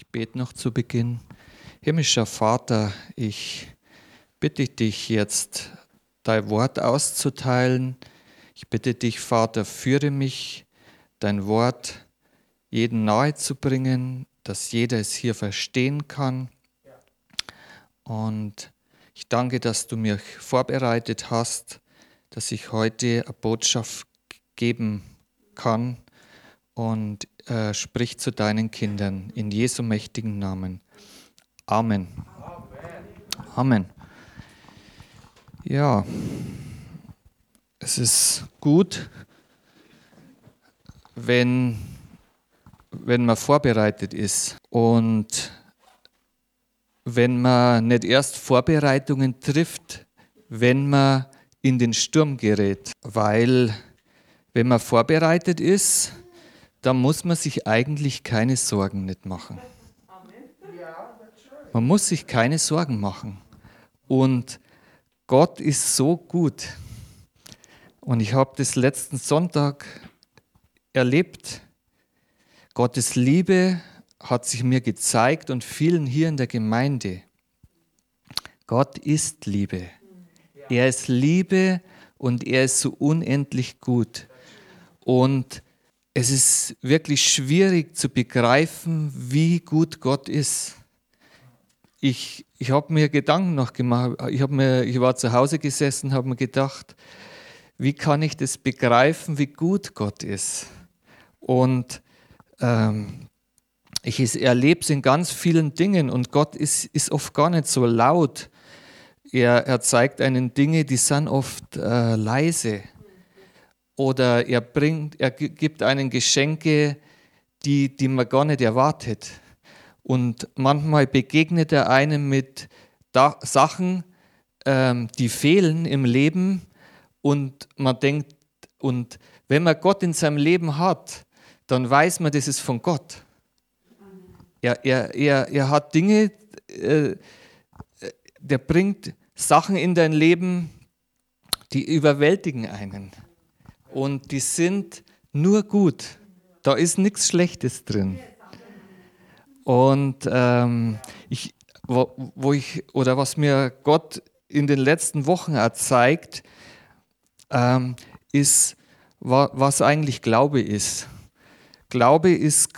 Ich bete noch zu Beginn. Himmlischer Vater, ich bitte dich jetzt, dein Wort auszuteilen. Ich bitte dich, Vater, führe mich, dein Wort jeden nahe zu bringen, dass jeder es hier verstehen kann. Und ich danke, dass du mich vorbereitet hast, dass ich heute eine Botschaft geben kann und äh, sprich zu deinen Kindern in Jesu mächtigen Namen. Amen. Amen. Ja, es ist gut, wenn, wenn man vorbereitet ist und wenn man nicht erst Vorbereitungen trifft, wenn man in den Sturm gerät. Weil wenn man vorbereitet ist, dann muss man sich eigentlich keine Sorgen nicht machen. Man muss sich keine Sorgen machen. Und Gott ist so gut. Und ich habe das letzten Sonntag erlebt. Gottes Liebe hat sich mir gezeigt und vielen hier in der Gemeinde. Gott ist Liebe. Er ist Liebe und er ist so unendlich gut. Und es ist wirklich schwierig zu begreifen, wie gut Gott ist. Ich, ich habe mir Gedanken noch gemacht. Ich, mir, ich war zu Hause gesessen, habe mir gedacht, wie kann ich das begreifen, wie gut Gott ist? Und ähm, ich erlebe es in ganz vielen Dingen und Gott ist, ist oft gar nicht so laut. Er, er zeigt einen Dinge, die sind oft äh, leise oder er bringt, er gibt einen Geschenke, die, die man gar nicht erwartet. Und manchmal begegnet er einem mit da Sachen, ähm, die fehlen im Leben und man denkt, und wenn man Gott in seinem Leben hat, dann weiß man, das ist von Gott. Er, er, er, er hat Dinge, äh, der bringt Sachen in dein Leben, die überwältigen einen und die sind nur gut. Da ist nichts Schlechtes drin. Und ähm, ich, wo, wo, ich, oder was mir Gott in den letzten Wochen zeigt, ähm, ist, was eigentlich Glaube ist. Glaube ist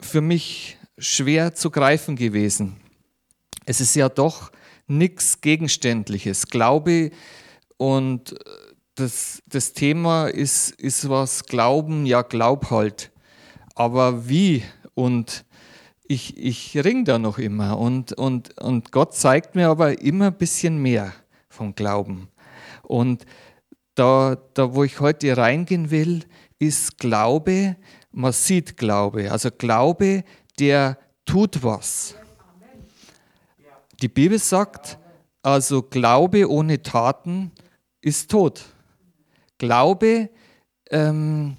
für mich schwer zu greifen gewesen. Es ist ja doch nichts Gegenständliches. Glaube und das, das Thema ist, ist was Glauben, ja, glaub halt. Aber wie? Und ich, ich ring da noch immer. Und, und, und Gott zeigt mir aber immer ein bisschen mehr vom Glauben. Und da, da, wo ich heute reingehen will, ist Glaube, man sieht Glaube. Also Glaube, der tut was. Die Bibel sagt, also Glaube ohne Taten ist tot. Glaube ähm,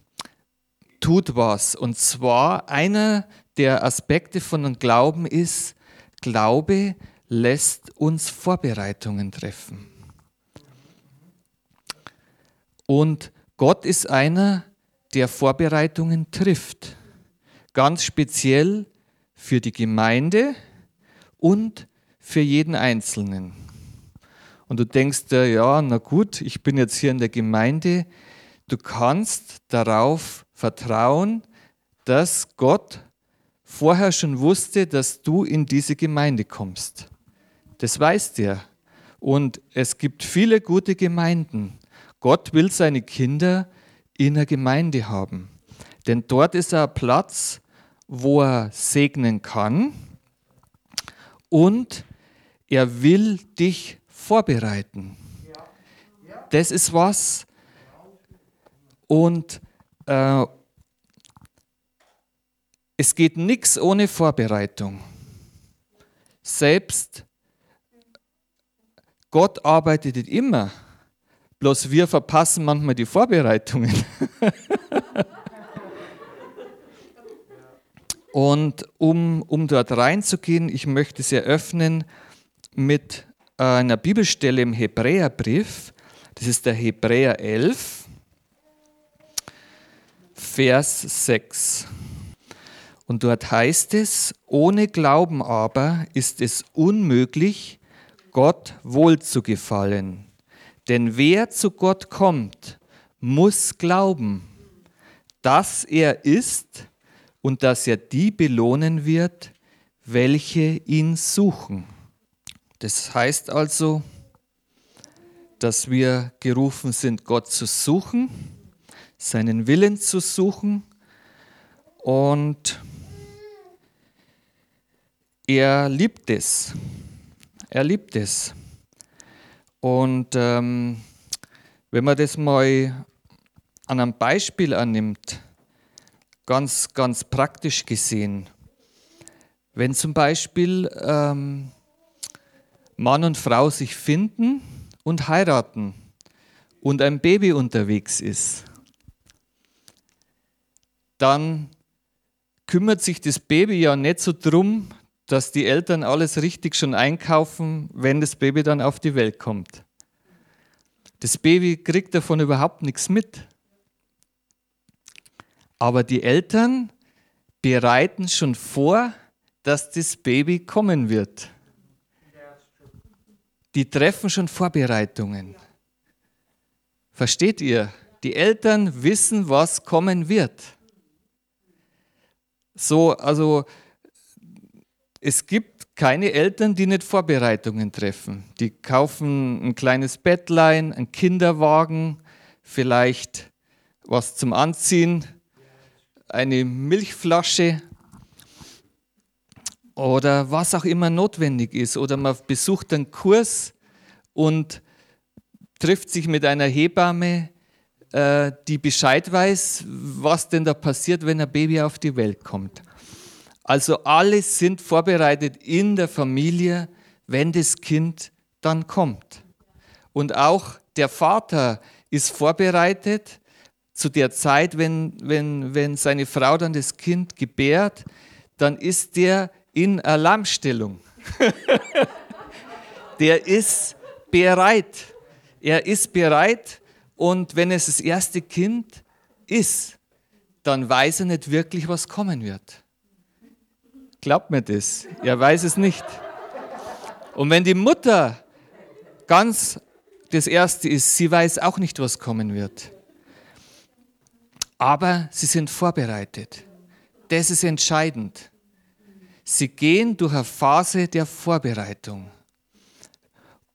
tut was. Und zwar einer der Aspekte von einem Glauben ist, Glaube lässt uns Vorbereitungen treffen. Und Gott ist einer, der Vorbereitungen trifft. Ganz speziell für die Gemeinde und für jeden Einzelnen. Und du denkst dir, ja, na gut, ich bin jetzt hier in der Gemeinde. Du kannst darauf vertrauen, dass Gott vorher schon wusste, dass du in diese Gemeinde kommst. Das weißt er. Und es gibt viele gute Gemeinden. Gott will seine Kinder in der Gemeinde haben. Denn dort ist er ein Platz, wo er segnen kann und er will dich vorbereiten. Das ist was. Und äh, es geht nichts ohne Vorbereitung. Selbst Gott arbeitet immer, bloß wir verpassen manchmal die Vorbereitungen. Und um, um dort reinzugehen, ich möchte es eröffnen mit einer Bibelstelle im Hebräerbrief. Das ist der Hebräer 11, Vers 6. Und dort heißt es, ohne Glauben aber ist es unmöglich, Gott wohl zu gefallen. Denn wer zu Gott kommt, muss glauben, dass er ist und dass er die belohnen wird, welche ihn suchen. Das heißt also, dass wir gerufen sind, Gott zu suchen, seinen Willen zu suchen und er liebt es. Er liebt es. Und ähm, wenn man das mal an einem Beispiel annimmt, ganz, ganz praktisch gesehen, wenn zum Beispiel ähm, Mann und Frau sich finden und heiraten und ein Baby unterwegs ist, dann kümmert sich das Baby ja nicht so drum, dass die Eltern alles richtig schon einkaufen, wenn das Baby dann auf die Welt kommt. Das Baby kriegt davon überhaupt nichts mit. Aber die Eltern bereiten schon vor, dass das Baby kommen wird. Die treffen schon Vorbereitungen. Versteht ihr? Die Eltern wissen, was kommen wird. So, also es gibt keine Eltern, die nicht Vorbereitungen treffen. Die kaufen ein kleines Bettlein, einen Kinderwagen, vielleicht was zum Anziehen, eine Milchflasche oder was auch immer notwendig ist. Oder man besucht einen Kurs und trifft sich mit einer Hebamme, äh, die Bescheid weiß, was denn da passiert, wenn ein Baby auf die Welt kommt. Also alle sind vorbereitet in der Familie, wenn das Kind dann kommt. Und auch der Vater ist vorbereitet zu der Zeit, wenn, wenn, wenn seine Frau dann das Kind gebärt, dann ist der in Alarmstellung. der ist bereit. Er ist bereit und wenn es das erste Kind ist, dann weiß er nicht wirklich, was kommen wird. Glaubt mir das. Er weiß es nicht. Und wenn die Mutter ganz das Erste ist, sie weiß auch nicht, was kommen wird. Aber sie sind vorbereitet. Das ist entscheidend. Sie gehen durch eine Phase der Vorbereitung.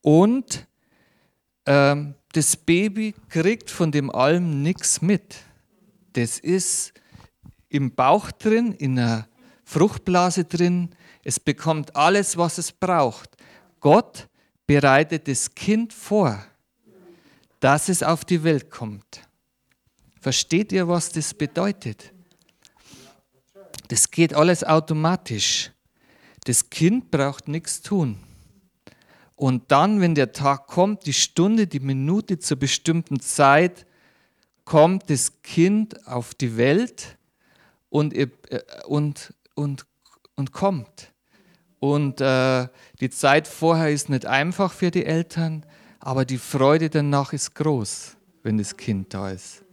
Und ähm, das Baby kriegt von dem allem nichts mit. Das ist im Bauch drin, in einer Fruchtblase drin. Es bekommt alles, was es braucht. Gott bereitet das Kind vor, dass es auf die Welt kommt. Versteht ihr, was das bedeutet? Das geht alles automatisch. Das Kind braucht nichts tun. Und dann, wenn der Tag kommt, die Stunde, die Minute zur bestimmten Zeit, kommt das Kind auf die Welt und, äh, und und, und kommt. Und äh, die Zeit vorher ist nicht einfach für die Eltern, aber die Freude danach ist groß, wenn das Kind da ist.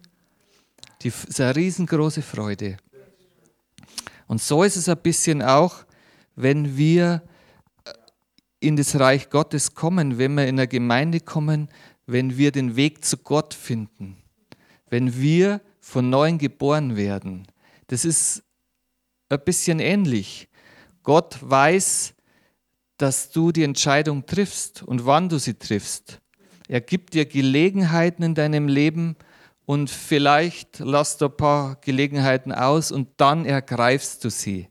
Die ist eine riesengroße Freude. Und so ist es ein bisschen auch, wenn wir äh, in das Reich Gottes kommen, wenn wir in eine Gemeinde kommen, wenn wir den Weg zu Gott finden, wenn wir von neuem geboren werden. Das ist ein bisschen ähnlich. Gott weiß, dass du die Entscheidung triffst und wann du sie triffst. Er gibt dir Gelegenheiten in deinem Leben und vielleicht lässt du ein paar Gelegenheiten aus und dann ergreifst du sie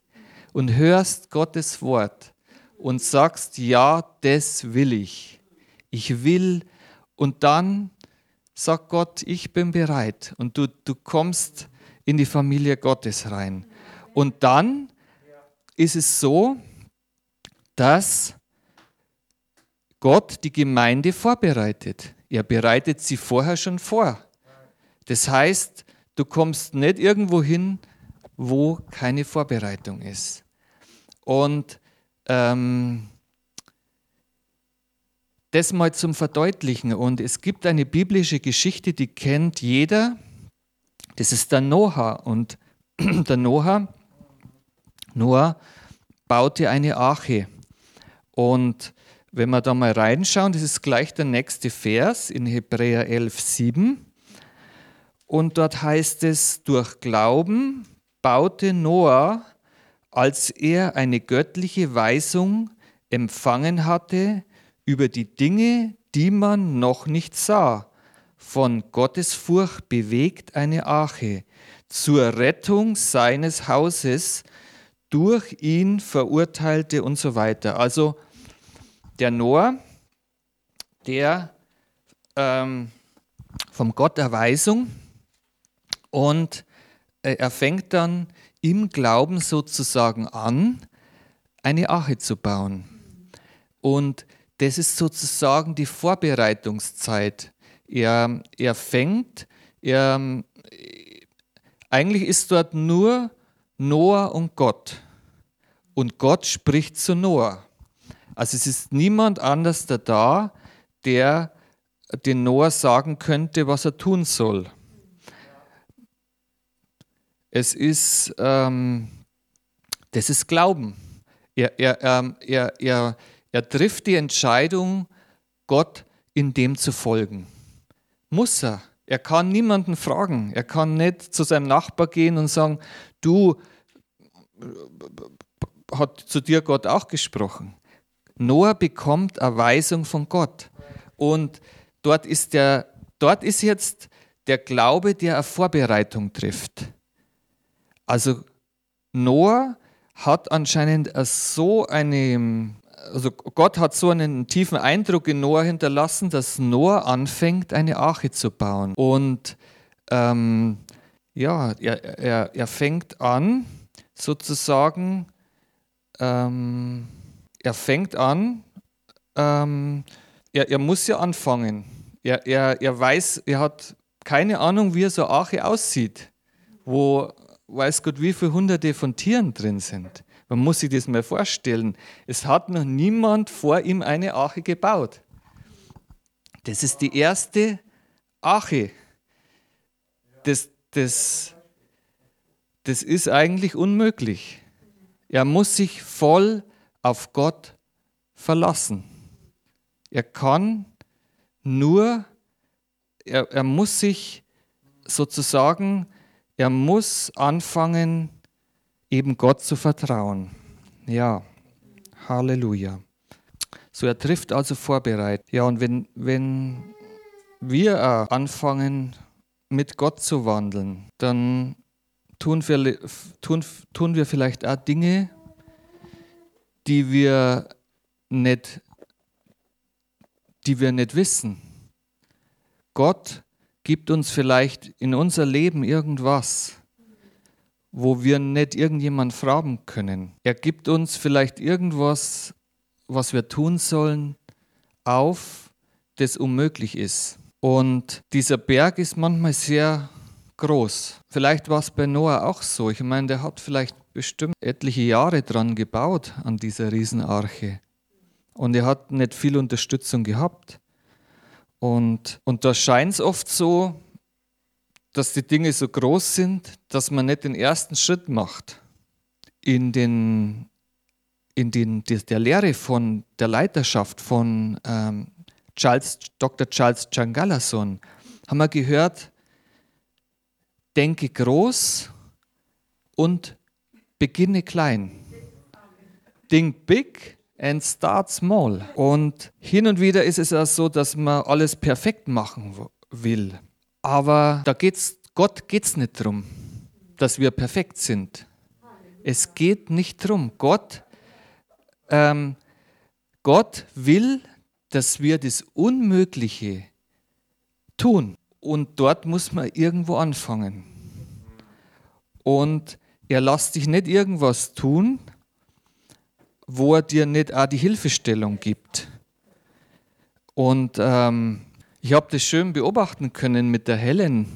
und hörst Gottes Wort und sagst, ja, das will ich. Ich will und dann sagt Gott, ich bin bereit und du, du kommst in die Familie Gottes rein. Und dann ist es so, dass Gott die Gemeinde vorbereitet. Er bereitet sie vorher schon vor. Das heißt, du kommst nicht irgendwo hin, wo keine Vorbereitung ist. Und ähm, das mal zum Verdeutlichen. Und es gibt eine biblische Geschichte, die kennt jeder. Das ist der Noah. Und der Noah Noah baute eine Arche. Und wenn wir da mal reinschauen, das ist gleich der nächste Vers in Hebräer 11, 7. Und dort heißt es, durch Glauben baute Noah, als er eine göttliche Weisung empfangen hatte über die Dinge, die man noch nicht sah, von Gottesfurcht bewegt eine Arche zur Rettung seines Hauses durch ihn verurteilte und so weiter. Also der Noah, der ähm, vom Gott Erweisung und äh, er fängt dann im Glauben sozusagen an, eine Arche zu bauen. Und das ist sozusagen die Vorbereitungszeit. Er, er fängt, er, eigentlich ist dort nur Noah und Gott. Und Gott spricht zu Noah. Also es ist niemand anders da, der den Noah sagen könnte, was er tun soll. Es ist, ähm, das ist Glauben. Er, er, ähm, er, er, er trifft die Entscheidung, Gott in dem zu folgen. Muss er. Er kann niemanden fragen. Er kann nicht zu seinem Nachbar gehen und sagen, du, hat zu dir Gott auch gesprochen. Noah bekommt eine Weisung von Gott. Und dort ist, der, dort ist jetzt der Glaube, der eine Vorbereitung trifft. Also Noah hat anscheinend so eine, also Gott hat so einen tiefen Eindruck in Noah hinterlassen, dass Noah anfängt, eine Arche zu bauen. Und ähm, ja, er, er, er fängt an, sozusagen ähm, er fängt an, ähm, er, er, muss ja anfangen. Er, er, er weiß, er hat keine Ahnung, wie so eine Arche aussieht, wo weiß Gott, wie viele hunderte von Tieren drin sind. Man muss sich das mal vorstellen. Es hat noch niemand vor ihm eine Arche gebaut. Das ist die erste Arche. Das, das, das ist eigentlich unmöglich. Er muss sich voll auf Gott verlassen. Er kann nur, er, er muss sich sozusagen, er muss anfangen, eben Gott zu vertrauen. Ja, Halleluja. So, er trifft also vorbereitet. Ja, und wenn, wenn wir anfangen, mit Gott zu wandeln, dann tun wir, tun, tun wir vielleicht auch Dinge, die wir nicht, die wir nicht wissen. Gott gibt uns vielleicht in unser Leben irgendwas, wo wir nicht irgendjemand fragen können. Er gibt uns vielleicht irgendwas, was wir tun sollen, auf, das unmöglich ist. Und dieser Berg ist manchmal sehr groß. Vielleicht war es bei Noah auch so. Ich meine, der hat vielleicht bestimmt etliche Jahre dran gebaut an dieser Riesenarche. Und er hat nicht viel Unterstützung gehabt. Und, und da scheint es oft so, dass die Dinge so groß sind, dass man nicht den ersten Schritt macht in, den, in den, der Lehre von der Leiterschaft von ähm, Charles, Dr. Charles Changalason. Haben wir gehört, denke groß und beginne klein. Think big and start small. Und hin und wieder ist es auch so, dass man alles perfekt machen will. Aber da geht's, Gott geht es nicht darum, dass wir perfekt sind. Es geht nicht darum. Gott, ähm, Gott will, dass wir das Unmögliche tun. Und dort muss man irgendwo anfangen. Und er lässt dich nicht irgendwas tun, wo er dir nicht auch die Hilfestellung gibt. Und ähm, ich habe das schön beobachten können mit der Helen.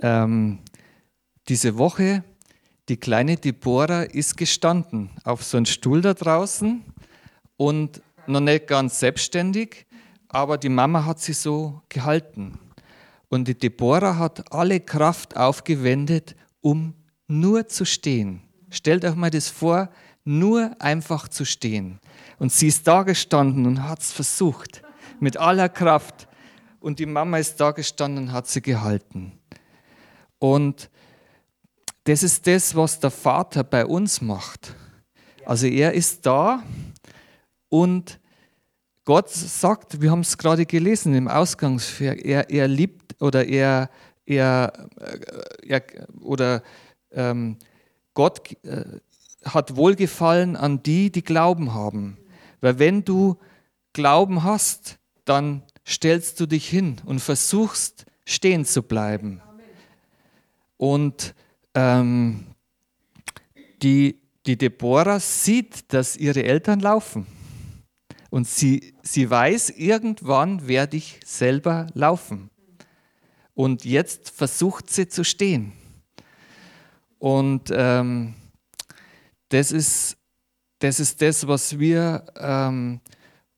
Ähm, diese Woche, die kleine Deborah ist gestanden auf so einem Stuhl da draußen und noch nicht ganz selbstständig, aber die Mama hat sie so gehalten. Und die Deborah hat alle Kraft aufgewendet, um nur zu stehen. Stellt euch mal das vor, nur einfach zu stehen. Und sie ist da gestanden und hat es versucht, mit aller Kraft. Und die Mama ist da gestanden und hat sie gehalten. Und das ist das, was der Vater bei uns macht. Also er ist da und Gott sagt, wir haben es gerade gelesen im Ausgangsvers, er, er liebt oder er, er, äh, er oder ähm, Gott äh, hat Wohlgefallen an die, die Glauben haben. Weil wenn du Glauben hast, dann stellst du dich hin und versuchst stehen zu bleiben. Und ähm, die, die Deborah sieht, dass ihre Eltern laufen. Und sie, sie weiß, irgendwann werde ich selber laufen. Und jetzt versucht sie zu stehen. Und ähm, das, ist, das ist das, was wir, ähm,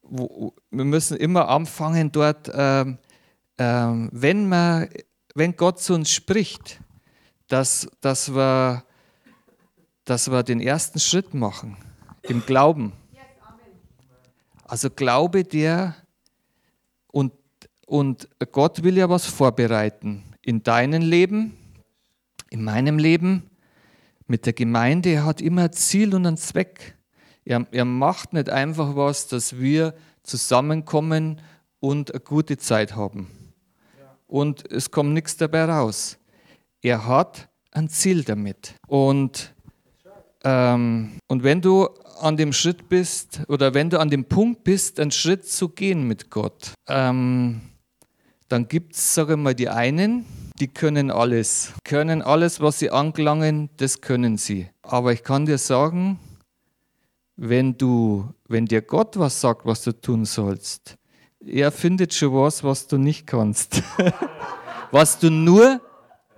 wo, wir müssen immer anfangen dort, ähm, ähm, wenn, man, wenn Gott zu uns spricht, dass, dass, wir, dass wir den ersten Schritt machen im Glauben. Also Glaube, der und, und Gott will ja was vorbereiten in deinem Leben, in meinem Leben, mit der Gemeinde. Er hat immer ein Ziel und einen Zweck. Er, er macht nicht einfach was, dass wir zusammenkommen und eine gute Zeit haben. Und es kommt nichts dabei raus. Er hat ein Ziel damit. Und, ähm, und wenn du an dem Schritt bist oder wenn du an dem Punkt bist, einen Schritt zu gehen mit Gott, ähm, dann gibt es, sage ich mal, die einen, die können alles. Können alles, was sie angelangen, das können sie. Aber ich kann dir sagen, wenn du, wenn dir Gott was sagt, was du tun sollst, er findet schon was, was du nicht kannst. was du nur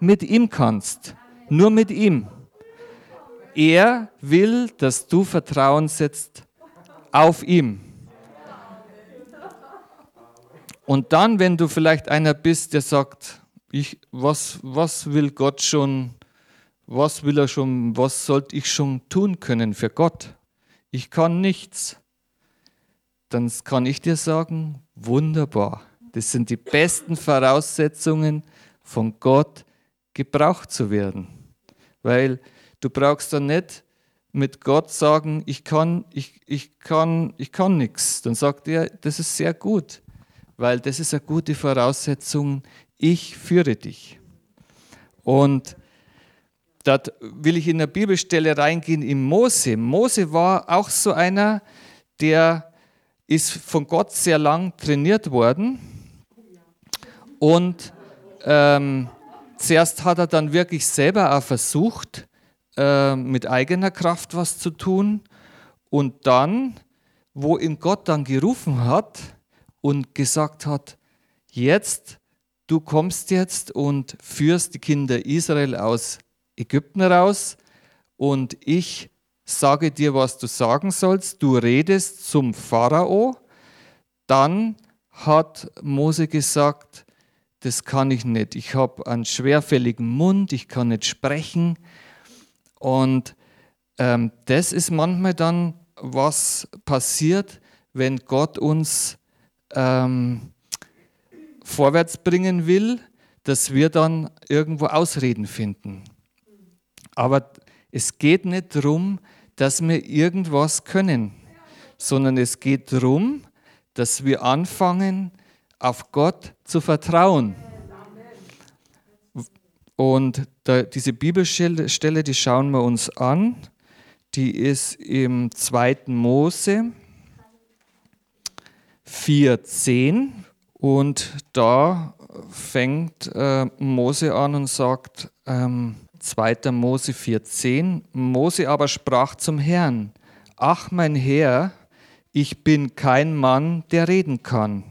mit ihm kannst. Nur mit ihm. Er will, dass du Vertrauen setzt auf ihm. Und dann, wenn du vielleicht einer bist, der sagt, ich, was, was will Gott schon, was will er schon, was sollte ich schon tun können für Gott? Ich kann nichts. Dann kann ich dir sagen, wunderbar. Das sind die besten Voraussetzungen, von Gott gebraucht zu werden. Weil Du brauchst dann nicht mit Gott sagen, ich kann, ich, ich kann, ich kann nichts. Dann sagt er, das ist sehr gut, weil das ist eine gute Voraussetzung, ich führe dich. Und da will ich in der Bibelstelle reingehen in Mose. Mose war auch so einer, der ist von Gott sehr lang trainiert worden. Und ähm, zuerst hat er dann wirklich selber auch versucht, äh, mit eigener Kraft was zu tun. Und dann, wo ihm Gott dann gerufen hat und gesagt hat, jetzt, du kommst jetzt und führst die Kinder Israel aus Ägypten raus und ich sage dir, was du sagen sollst, du redest zum Pharao, dann hat Mose gesagt, das kann ich nicht. Ich habe einen schwerfälligen Mund, ich kann nicht sprechen. Und ähm, das ist manchmal dann, was passiert, wenn Gott uns ähm, vorwärts bringen will, dass wir dann irgendwo Ausreden finden. Aber es geht nicht darum, dass wir irgendwas können, sondern es geht darum, dass wir anfangen, auf Gott zu vertrauen. Und da, diese Bibelstelle, die schauen wir uns an. Die ist im 2. Mose 4,10. Und da fängt äh, Mose an und sagt, ähm, 2. Mose 4,10, Mose aber sprach zum Herrn, ach mein Herr, ich bin kein Mann, der reden kann.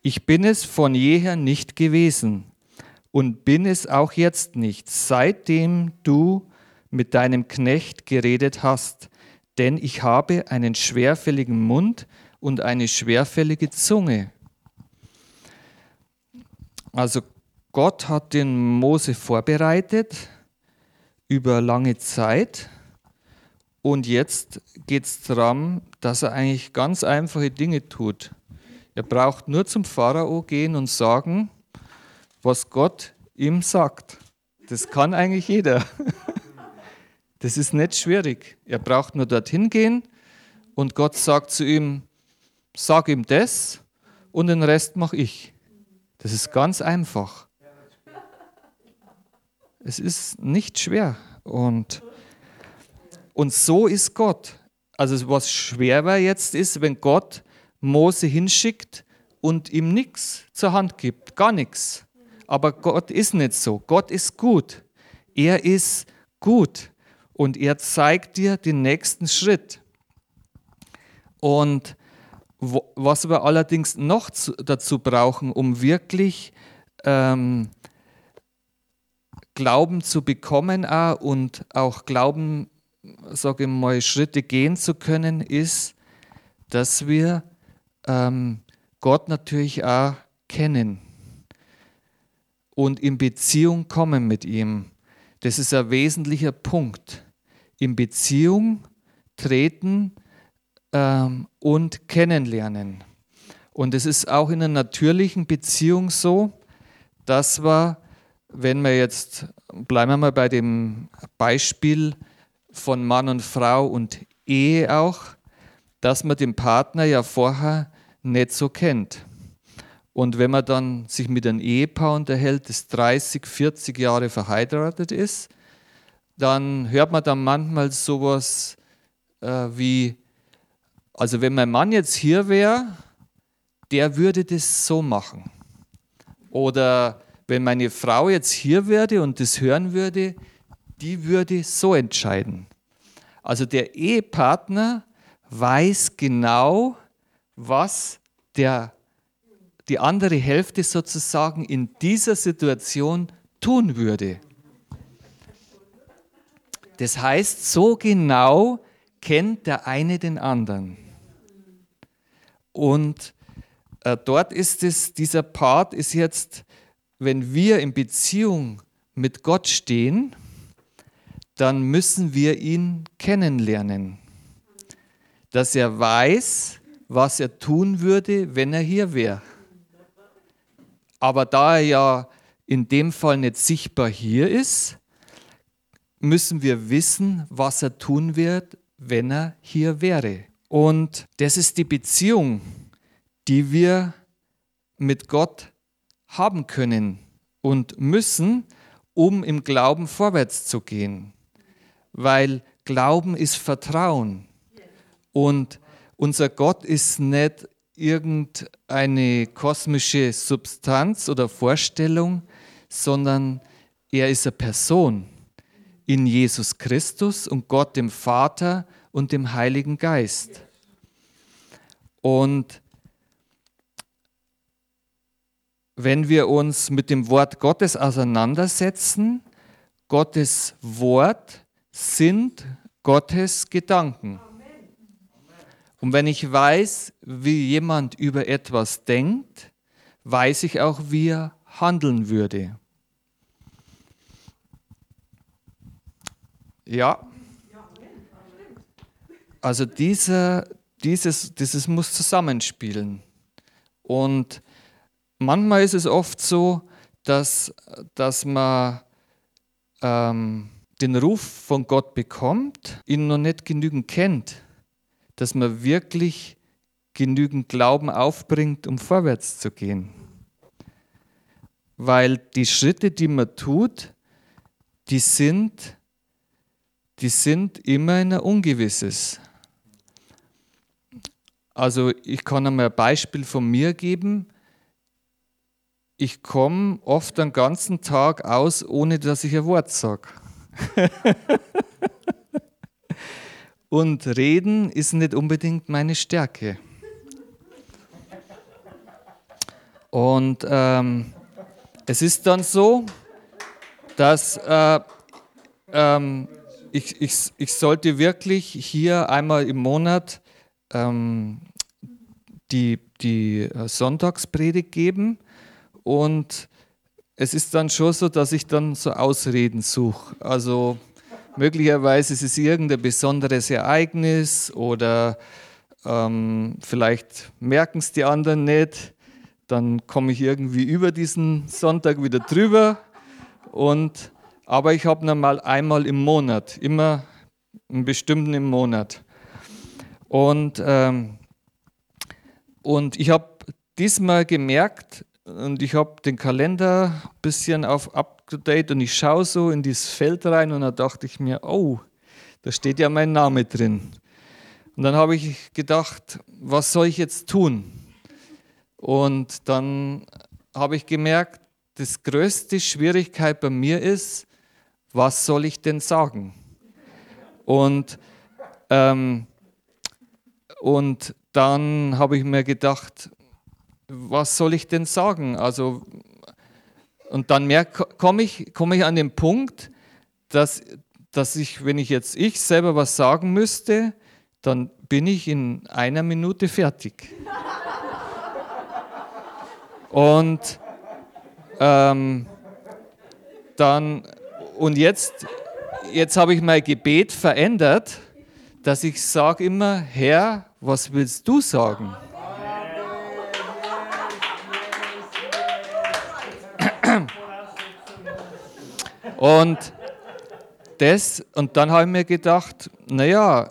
Ich bin es von jeher nicht gewesen und bin es auch jetzt nicht, seitdem du mit deinem Knecht geredet hast, denn ich habe einen schwerfälligen Mund und eine schwerfällige Zunge. Also Gott hat den Mose vorbereitet über lange Zeit Und jetzt geht es darum, dass er eigentlich ganz einfache Dinge tut. Er braucht nur zum Pharao gehen und sagen, was Gott ihm sagt. Das kann eigentlich jeder. Das ist nicht schwierig. Er braucht nur dorthin gehen und Gott sagt zu ihm, sag ihm das und den Rest mache ich. Das ist ganz einfach. Es ist nicht schwer. Und, und so ist Gott. Also was schwerer jetzt ist, wenn Gott Mose hinschickt und ihm nichts zur Hand gibt, gar nichts. Aber Gott ist nicht so. Gott ist gut. Er ist gut und er zeigt dir den nächsten Schritt. Und was wir allerdings noch dazu brauchen, um wirklich ähm, Glauben zu bekommen auch und auch Glauben, sage ich mal, Schritte gehen zu können, ist, dass wir ähm, Gott natürlich auch kennen und in Beziehung kommen mit ihm. Das ist ein wesentlicher Punkt. In Beziehung treten ähm, und kennenlernen. Und es ist auch in einer natürlichen Beziehung so, dass wir, wenn wir jetzt, bleiben wir mal bei dem Beispiel von Mann und Frau und Ehe auch, dass man den Partner ja vorher nicht so kennt. Und wenn man dann sich mit einem Ehepaar unterhält, das 30, 40 Jahre verheiratet ist, dann hört man dann manchmal sowas äh, wie, also wenn mein Mann jetzt hier wäre, der würde das so machen. Oder wenn meine Frau jetzt hier wäre und das hören würde, die würde so entscheiden. Also der Ehepartner weiß genau, was der die andere Hälfte sozusagen in dieser Situation tun würde. Das heißt, so genau kennt der eine den anderen. Und äh, dort ist es, dieser Part ist jetzt, wenn wir in Beziehung mit Gott stehen, dann müssen wir ihn kennenlernen. Dass er weiß, was er tun würde, wenn er hier wäre. Aber da er ja in dem Fall nicht sichtbar hier ist, müssen wir wissen, was er tun wird, wenn er hier wäre. Und das ist die Beziehung, die wir mit Gott haben können und müssen, um im Glauben vorwärts zu gehen. Weil Glauben ist Vertrauen. Und unser Gott ist nicht irgendeine kosmische Substanz oder Vorstellung, sondern er ist eine Person in Jesus Christus und Gott dem Vater und dem Heiligen Geist. Und wenn wir uns mit dem Wort Gottes auseinandersetzen, Gottes Wort sind Gottes Gedanken. Und wenn ich weiß, wie jemand über etwas denkt, weiß ich auch, wie er handeln würde. Ja. Also dieser, dieses, dieses muss zusammenspielen. Und manchmal ist es oft so, dass, dass man ähm, den Ruf von Gott bekommt, ihn noch nicht genügend kennt dass man wirklich genügend Glauben aufbringt, um vorwärts zu gehen. Weil die Schritte, die man tut, die sind, die sind immer in ein Ungewisses. Also ich kann einmal ein Beispiel von mir geben. Ich komme oft den ganzen Tag aus, ohne dass ich ein Wort sage. Und reden ist nicht unbedingt meine Stärke. Und ähm, es ist dann so, dass äh, ähm, ich, ich, ich sollte wirklich hier einmal im Monat ähm, die, die äh, Sonntagspredigt geben. Und es ist dann schon so, dass ich dann so Ausreden suche. Also möglicherweise ist es irgendein besonderes Ereignis oder ähm, vielleicht merken es die anderen nicht. Dann komme ich irgendwie über diesen Sonntag wieder drüber. Und, aber ich habe normal einmal im Monat, immer einen bestimmten im Monat. Und, ähm, und ich habe diesmal gemerkt, und ich habe den Kalender ein bisschen auf up-to-date und ich schaue so in dieses Feld rein und da dachte ich mir, oh, da steht ja mein Name drin. Und dann habe ich gedacht, was soll ich jetzt tun? Und dann habe ich gemerkt, das größte Schwierigkeit bei mir ist, was soll ich denn sagen? Und, ähm, und dann habe ich mir gedacht, was soll ich denn sagen? Also, und dann komme ich, komm ich an den Punkt, dass, dass ich, wenn ich jetzt ich selber was sagen müsste, dann bin ich in einer Minute fertig. Und ähm, dann, und jetzt, jetzt habe ich mein Gebet verändert, dass ich sage immer, Herr, was willst du sagen? Und, das, und dann habe ich mir gedacht, naja,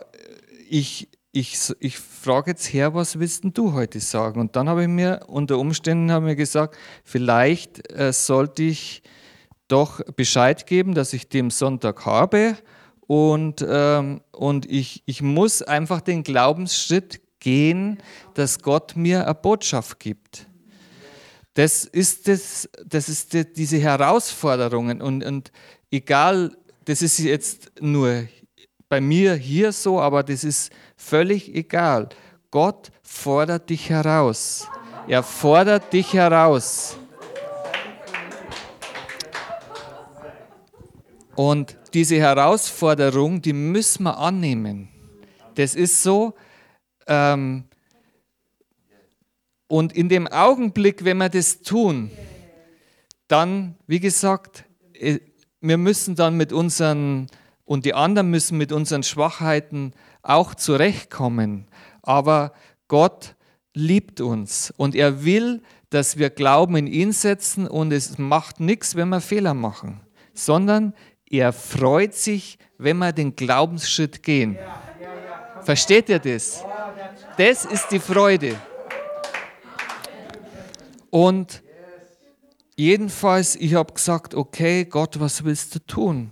ich, ich, ich frage jetzt her, was willst du heute sagen? Und dann habe ich mir unter Umständen habe mir gesagt, vielleicht äh, sollte ich doch Bescheid geben, dass ich den Sonntag habe. Und, ähm, und ich, ich muss einfach den Glaubensschritt gehen, dass Gott mir eine Botschaft gibt. Das ist, das, das ist die, diese Herausforderungen. Und, und egal, das ist jetzt nur bei mir hier so, aber das ist völlig egal. Gott fordert dich heraus. Er fordert dich heraus. Und diese Herausforderung, die müssen wir annehmen. Das ist so, ähm, und in dem Augenblick, wenn wir das tun, dann, wie gesagt, äh, wir müssen dann mit unseren, und die anderen müssen mit unseren Schwachheiten auch zurechtkommen. Aber Gott liebt uns und er will, dass wir Glauben in ihn setzen und es macht nichts, wenn wir Fehler machen, sondern er freut sich, wenn wir den Glaubensschritt gehen. Versteht ihr das? Das ist die Freude. Und jedenfalls, ich habe gesagt, okay, Gott, was willst du tun?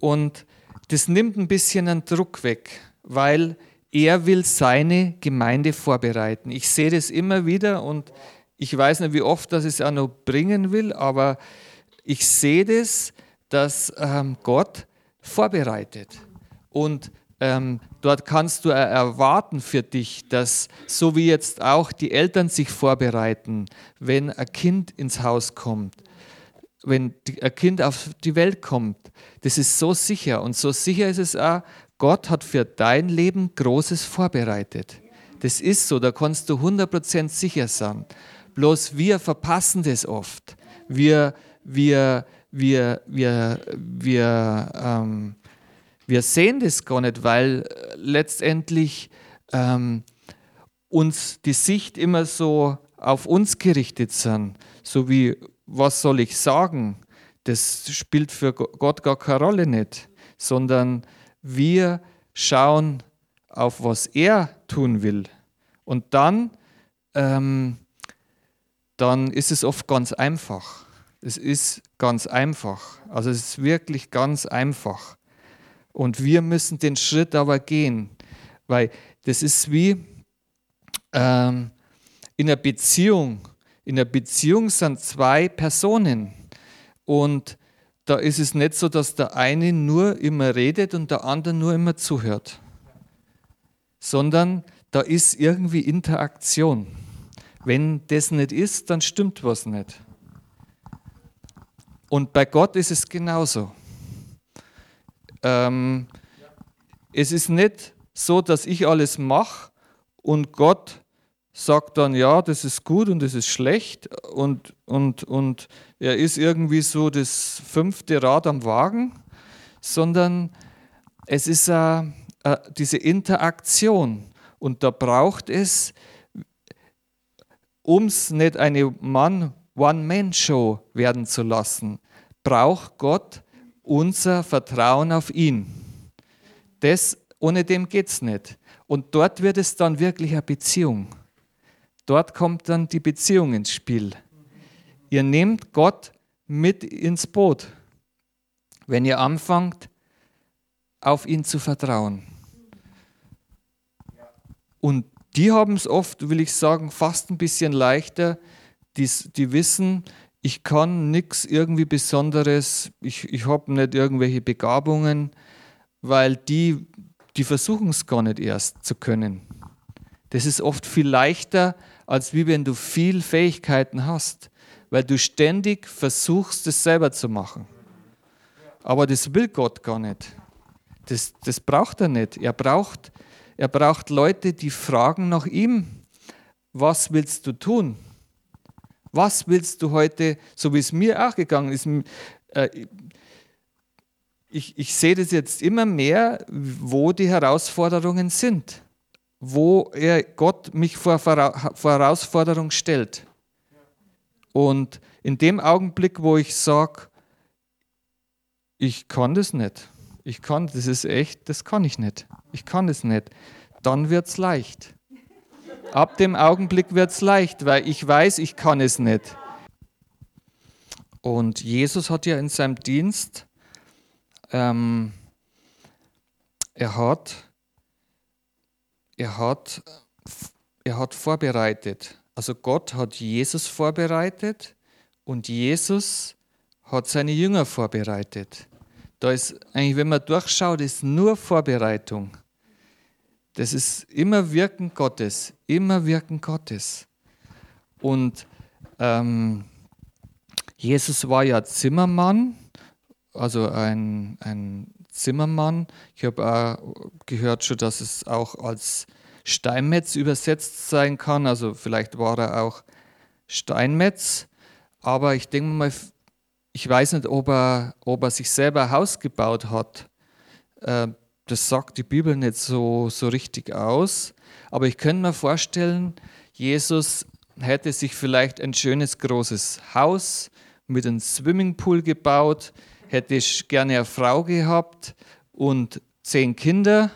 Und das nimmt ein bisschen den Druck weg, weil er will seine Gemeinde vorbereiten. Ich sehe das immer wieder und ich weiß nicht, wie oft das es auch noch bringen will, aber ich sehe das, dass ähm, Gott vorbereitet. Und ähm, dort kannst du erwarten für dich, dass so wie jetzt auch die Eltern sich vorbereiten, wenn ein Kind ins Haus kommt, wenn ein Kind auf die Welt kommt, das ist so sicher. Und so sicher ist es auch, Gott hat für dein Leben Großes vorbereitet. Das ist so, da kannst du 100% sicher sein. Bloß wir verpassen das oft. Wir, wir, wir, wir, wir, ähm, wir sehen das gar nicht, weil letztendlich ähm, uns die Sicht immer so auf uns gerichtet sind, so wie, was soll ich sagen? Das spielt für Gott gar keine Rolle nicht, sondern wir schauen auf, was er tun will. Und dann, ähm, dann ist es oft ganz einfach. Es ist ganz einfach. Also es ist wirklich ganz einfach. Und wir müssen den Schritt aber gehen, weil das ist wie ähm, in einer Beziehung. In einer Beziehung sind zwei Personen und da ist es nicht so, dass der eine nur immer redet und der andere nur immer zuhört, sondern da ist irgendwie Interaktion. Wenn das nicht ist, dann stimmt was nicht. Und bei Gott ist es genauso. Ähm, es ist nicht so, dass ich alles mache und Gott sagt dann, ja, das ist gut und das ist schlecht und, und, und er ist irgendwie so das fünfte Rad am Wagen, sondern es ist äh, diese Interaktion und da braucht es, um es nicht eine Mann One-Man-Show werden zu lassen, braucht Gott unser Vertrauen auf ihn. Das, ohne dem geht es nicht. Und dort wird es dann wirklich eine Beziehung. Dort kommt dann die Beziehung ins Spiel. Ihr nehmt Gott mit ins Boot, wenn ihr anfangt, auf ihn zu vertrauen. Und die haben es oft, will ich sagen, fast ein bisschen leichter, die, die wissen, ich kann nichts irgendwie Besonderes, ich, ich habe nicht irgendwelche Begabungen, weil die, die versuchen es gar nicht erst zu können. Das ist oft viel leichter, als wie wenn du viel Fähigkeiten hast, weil du ständig versuchst, es selber zu machen. Aber das will Gott gar nicht. Das, das braucht er nicht. Er braucht, er braucht Leute, die fragen nach ihm, was willst du tun? Was willst du heute, so wie es mir auch gegangen ist? Äh, ich, ich sehe das jetzt immer mehr, wo die Herausforderungen sind, wo er Gott mich vor, vor Herausforderung stellt. Und in dem Augenblick, wo ich sage, ich kann das nicht, ich kann, das ist echt, das kann ich nicht, ich kann das nicht, dann wird es leicht. Ab dem Augenblick wird es leicht, weil ich weiß, ich kann es nicht. Und Jesus hat ja in seinem Dienst, ähm, er hat, er hat, er hat vorbereitet. Also Gott hat Jesus vorbereitet und Jesus hat seine Jünger vorbereitet. Da ist eigentlich, wenn man durchschaut, ist nur Vorbereitung. Das ist immer Wirken Gottes, immer Wirken Gottes. Und ähm, Jesus war ja Zimmermann, also ein, ein Zimmermann. Ich habe auch gehört schon, dass es auch als Steinmetz übersetzt sein kann. Also vielleicht war er auch Steinmetz. Aber ich denke mal, ich weiß nicht, ob er, ob er sich selber Haus gebaut hat. Äh, das sagt die Bibel nicht so, so richtig aus. Aber ich könnte mir vorstellen, Jesus hätte sich vielleicht ein schönes großes Haus mit einem Swimmingpool gebaut, hätte gerne eine Frau gehabt und zehn Kinder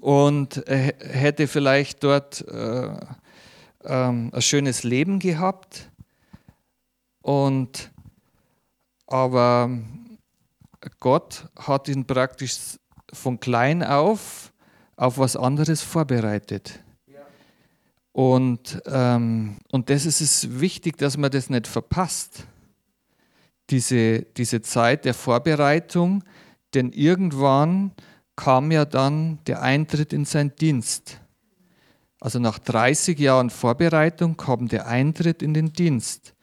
und hätte vielleicht dort äh, ähm, ein schönes Leben gehabt. Und aber Gott hat ihn praktisch von klein auf auf was anderes vorbereitet. Und, ähm, und das ist es wichtig, dass man das nicht verpasst, diese, diese Zeit der Vorbereitung, denn irgendwann kam ja dann der Eintritt in seinen Dienst. Also nach 30 Jahren Vorbereitung kam der Eintritt in den Dienst.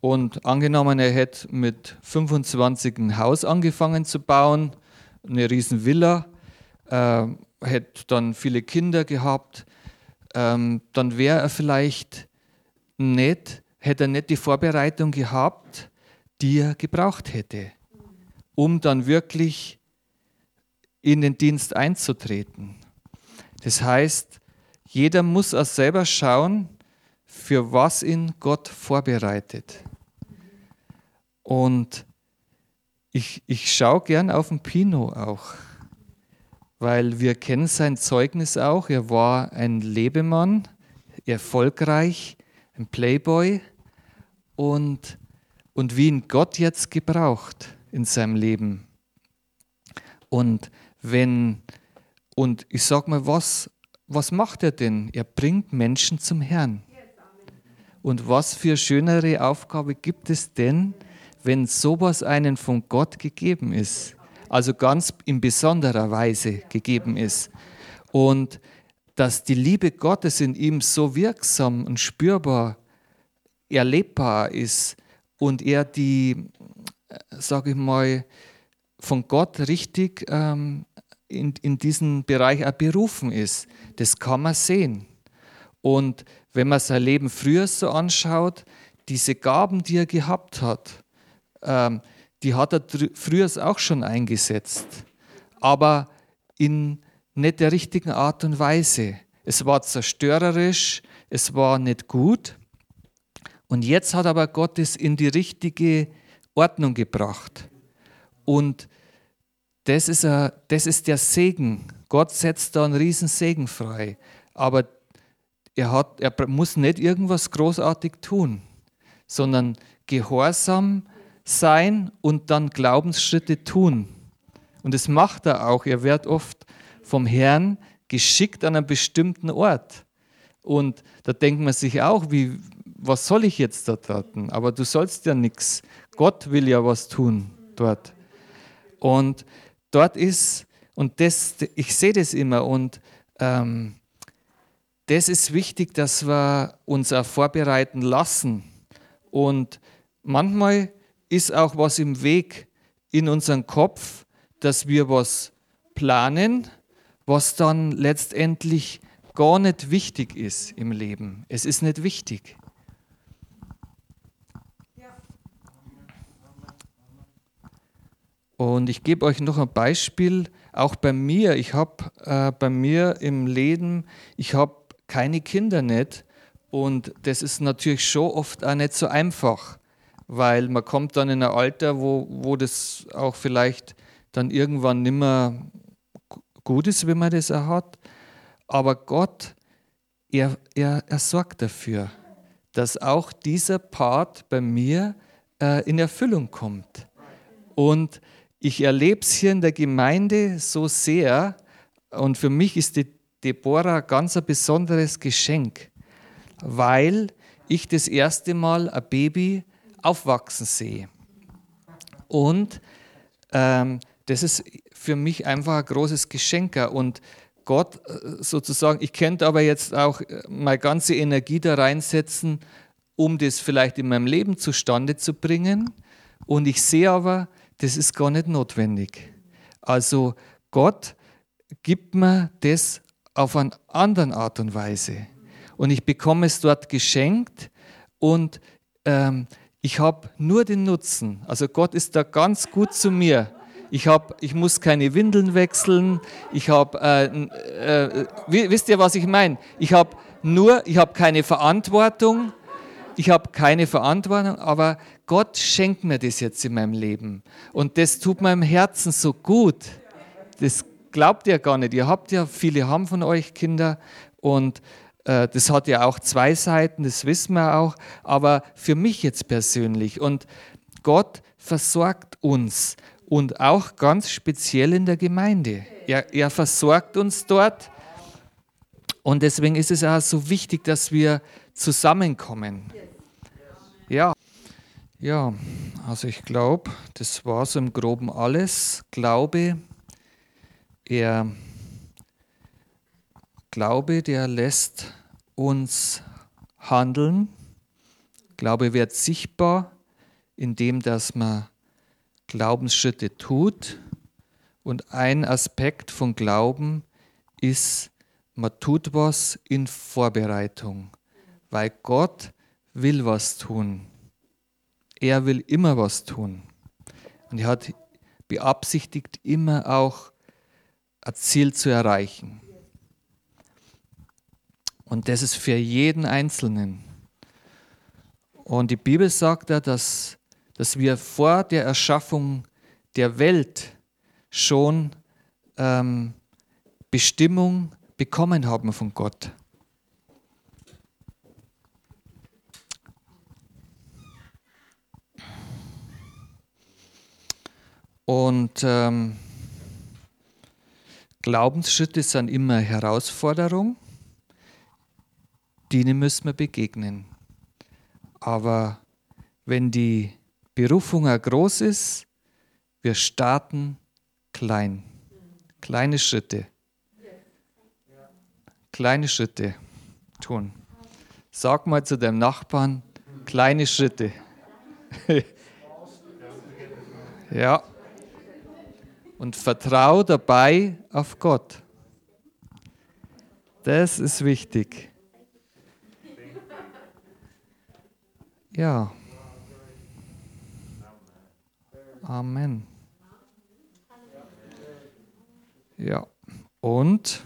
Und angenommen, er hätte mit 25 ein Haus angefangen zu bauen, eine riesen Villa, äh, hätte dann viele Kinder gehabt, ähm, dann wäre er vielleicht nicht, hätte er nicht die Vorbereitung gehabt, die er gebraucht hätte, um dann wirklich in den Dienst einzutreten. Das heißt, jeder muss auch selber schauen, für was ihn Gott vorbereitet. Und ich, ich schaue gern auf den Pino auch, weil wir kennen sein Zeugnis auch. Er war ein Lebemann, erfolgreich, ein Playboy und, und wie ihn Gott jetzt gebraucht in seinem Leben. Und wenn, und ich sage mal, was, was macht er denn? Er bringt Menschen zum Herrn. Und was für schönere Aufgabe gibt es denn, wenn sowas einen von Gott gegeben ist, also ganz in besonderer Weise gegeben ist und dass die Liebe Gottes in ihm so wirksam und spürbar erlebbar ist und er die, sage ich mal, von Gott richtig ähm, in, in diesen Bereich auch berufen ist. Das kann man sehen. Und wenn man sein Leben früher so anschaut, diese Gaben, die er gehabt hat, ähm, die hat er früher auch schon eingesetzt. aber in nicht der richtigen Art und Weise. Es war zerstörerisch, es war nicht gut. Und jetzt hat aber Gott es in die richtige Ordnung gebracht. Und das ist, a, das ist der Segen. Gott setzt da einen riesen Segen frei. Aber er, hat, er muss nicht irgendwas großartig tun, sondern gehorsam sein und dann Glaubensschritte tun. Und das macht er auch. Er wird oft vom Herrn geschickt an einen bestimmten Ort. Und da denkt man sich auch, wie, was soll ich jetzt da taten? Aber du sollst ja nichts. Gott will ja was tun dort. Und dort ist, und das, ich sehe das immer, und ähm, das ist wichtig, dass wir uns auch vorbereiten lassen. Und manchmal ist auch was im Weg in unserem Kopf, dass wir was planen, was dann letztendlich gar nicht wichtig ist im Leben. Es ist nicht wichtig. Und ich gebe euch noch ein Beispiel, auch bei mir. Ich habe äh, bei mir im Leben, ich habe keine Kinder nicht. Und das ist natürlich schon oft auch nicht so einfach, weil man kommt dann in ein Alter, wo, wo das auch vielleicht dann irgendwann nicht mehr gut ist, wenn man das auch hat. Aber Gott, er, er, er sorgt dafür, dass auch dieser Part bei mir äh, in Erfüllung kommt. Und ich erlebe es hier in der Gemeinde so sehr. Und für mich ist die Deborah ganz ein besonderes Geschenk, weil ich das erste Mal ein Baby aufwachsen sehe. Und ähm, das ist für mich einfach ein großes Geschenk. Und Gott äh, sozusagen, ich könnte aber jetzt auch äh, meine ganze Energie da reinsetzen, um das vielleicht in meinem Leben zustande zu bringen. Und ich sehe aber, das ist gar nicht notwendig. Also Gott gibt mir das auf eine andere Art und Weise. Und ich bekomme es dort geschenkt und ähm, ich habe nur den Nutzen. Also Gott ist da ganz gut zu mir. Ich, hab, ich muss keine Windeln wechseln. Ich habe, äh, äh, wisst ihr, was ich meine? Ich habe nur, ich habe keine Verantwortung. Ich habe keine Verantwortung, aber Gott schenkt mir das jetzt in meinem Leben. Und das tut meinem Herzen so gut. Das glaubt ihr gar nicht. Ihr habt ja, viele haben von euch Kinder und das hat ja auch zwei Seiten, das wissen wir auch. Aber für mich jetzt persönlich und Gott versorgt uns und auch ganz speziell in der Gemeinde. Er, er versorgt uns dort. Und deswegen ist es auch so wichtig, dass wir zusammenkommen. Ja, ja, also ich glaube, das war so im Groben alles. Glaube, er Glaube, der lässt uns handeln. Glaube wird sichtbar, indem dass man Glaubensschritte tut. Und ein Aspekt von Glauben ist, man tut was in Vorbereitung, weil Gott will was tun. Er will immer was tun. Und er hat beabsichtigt, immer auch ein Ziel zu erreichen. Und das ist für jeden Einzelnen. Und die Bibel sagt ja, dass, dass wir vor der Erschaffung der Welt schon ähm, Bestimmung bekommen haben von Gott. Und ähm, Glaubensschritte sind immer Herausforderung, denen müssen wir begegnen. Aber wenn die Berufung groß ist, wir starten klein. Kleine Schritte. Kleine Schritte tun. Sag mal zu deinem Nachbarn, kleine Schritte. ja und vertraue dabei auf Gott. Das ist wichtig. Ja. Amen. Ja, und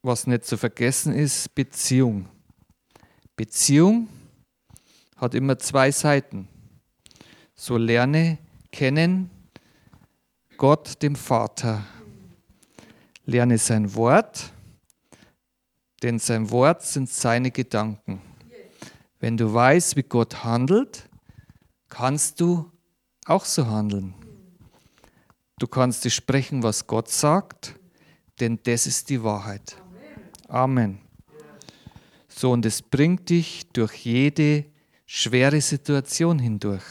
was nicht zu vergessen ist, Beziehung. Beziehung hat immer zwei Seiten. So lerne kennen Gott, dem Vater. Lerne sein Wort, denn sein Wort sind seine Gedanken. Wenn du weißt, wie Gott handelt, kannst du auch so handeln. Du kannst dir sprechen, was Gott sagt, denn das ist die Wahrheit. Amen. So, und es bringt dich durch jede schwere Situation hindurch.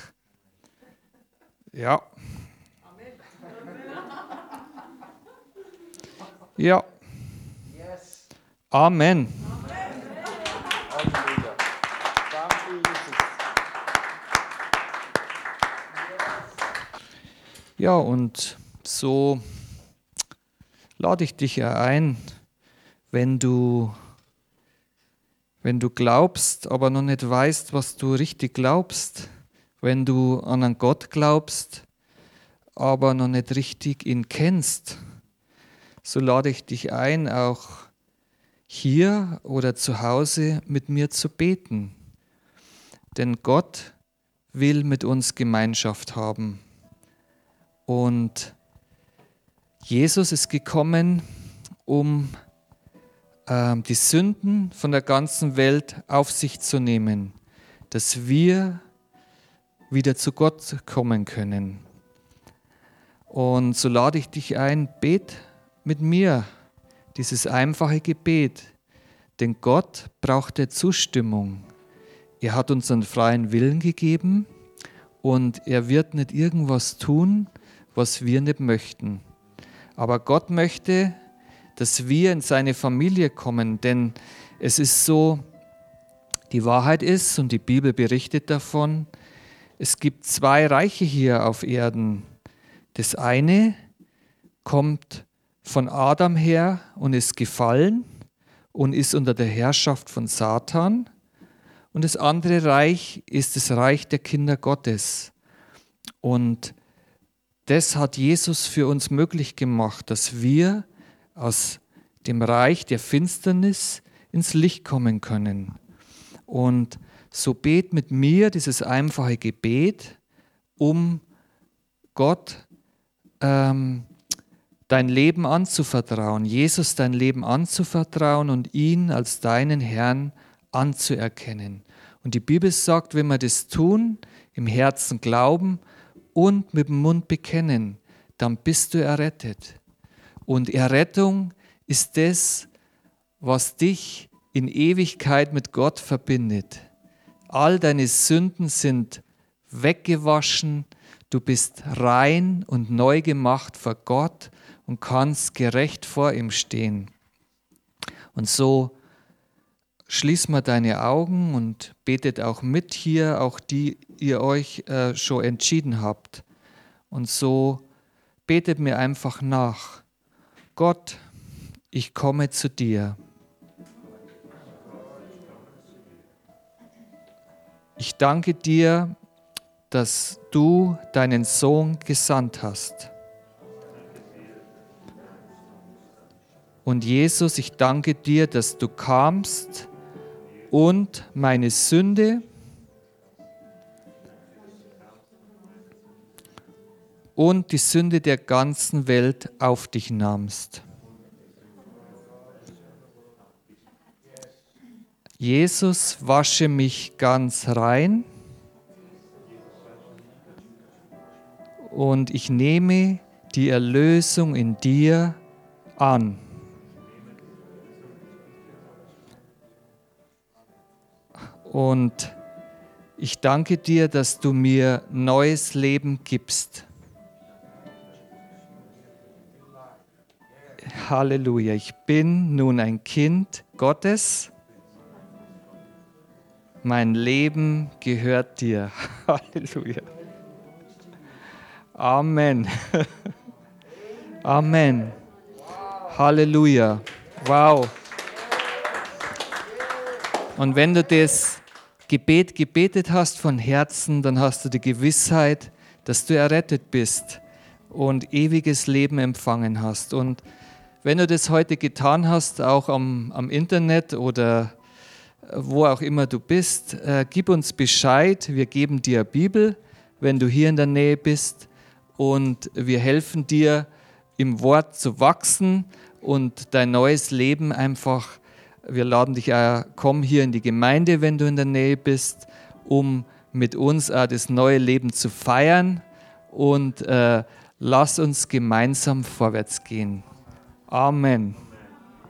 Ja. Ja. Amen. Ja, und so lade ich dich ja ein, wenn du, wenn du glaubst, aber noch nicht weißt, was du richtig glaubst, wenn du an einen Gott glaubst, aber noch nicht richtig ihn kennst, so lade ich dich ein, auch hier oder zu Hause mit mir zu beten. Denn Gott will mit uns Gemeinschaft haben. Und Jesus ist gekommen, um äh, die Sünden von der ganzen Welt auf sich zu nehmen, dass wir wieder zu Gott kommen können. Und so lade ich dich ein, bet mit mir dieses einfache Gebet, denn Gott braucht der Zustimmung. Er hat uns einen freien Willen gegeben und er wird nicht irgendwas tun, was wir nicht möchten. Aber Gott möchte, dass wir in seine Familie kommen, denn es ist so, die Wahrheit ist, und die Bibel berichtet davon, es gibt zwei Reiche hier auf Erden. Das eine kommt von Adam her und ist gefallen und ist unter der Herrschaft von Satan. Und das andere Reich ist das Reich der Kinder Gottes. Und das hat Jesus für uns möglich gemacht, dass wir aus dem Reich der Finsternis ins Licht kommen können. Und so bet mit mir dieses einfache Gebet, um Gott ähm, dein Leben anzuvertrauen, Jesus dein Leben anzuvertrauen und ihn als deinen Herrn anzuerkennen. Und die Bibel sagt, wenn wir das tun, im Herzen glauben, und mit dem Mund bekennen, dann bist du errettet. Und Errettung ist das, was dich in Ewigkeit mit Gott verbindet. All deine Sünden sind weggewaschen, du bist rein und neu gemacht vor Gott und kannst gerecht vor ihm stehen. Und so schließ mal deine Augen und betet auch mit hier, auch die ihr euch äh, schon entschieden habt. Und so betet mir einfach nach. Gott, ich komme zu dir. Ich danke dir, dass du deinen Sohn gesandt hast. Und Jesus, ich danke dir, dass du kamst und meine Sünde und die Sünde der ganzen Welt auf dich nahmst. Jesus, wasche mich ganz rein und ich nehme die Erlösung in dir an. Und ich danke dir, dass du mir neues Leben gibst. Halleluja, ich bin nun ein Kind Gottes. Mein Leben gehört dir. Halleluja. Amen. Amen. Halleluja. Wow. Und wenn du das Gebet gebetet hast von Herzen, dann hast du die Gewissheit, dass du errettet bist und ewiges Leben empfangen hast. Und wenn du das heute getan hast, auch am, am Internet oder wo auch immer du bist, äh, gib uns Bescheid. Wir geben dir Bibel, wenn du hier in der Nähe bist. Und wir helfen dir, im Wort zu wachsen und dein neues Leben einfach. Wir laden dich auch, komm hier in die Gemeinde, wenn du in der Nähe bist, um mit uns auch das neue Leben zu feiern. Und äh, lass uns gemeinsam vorwärts gehen. Amen.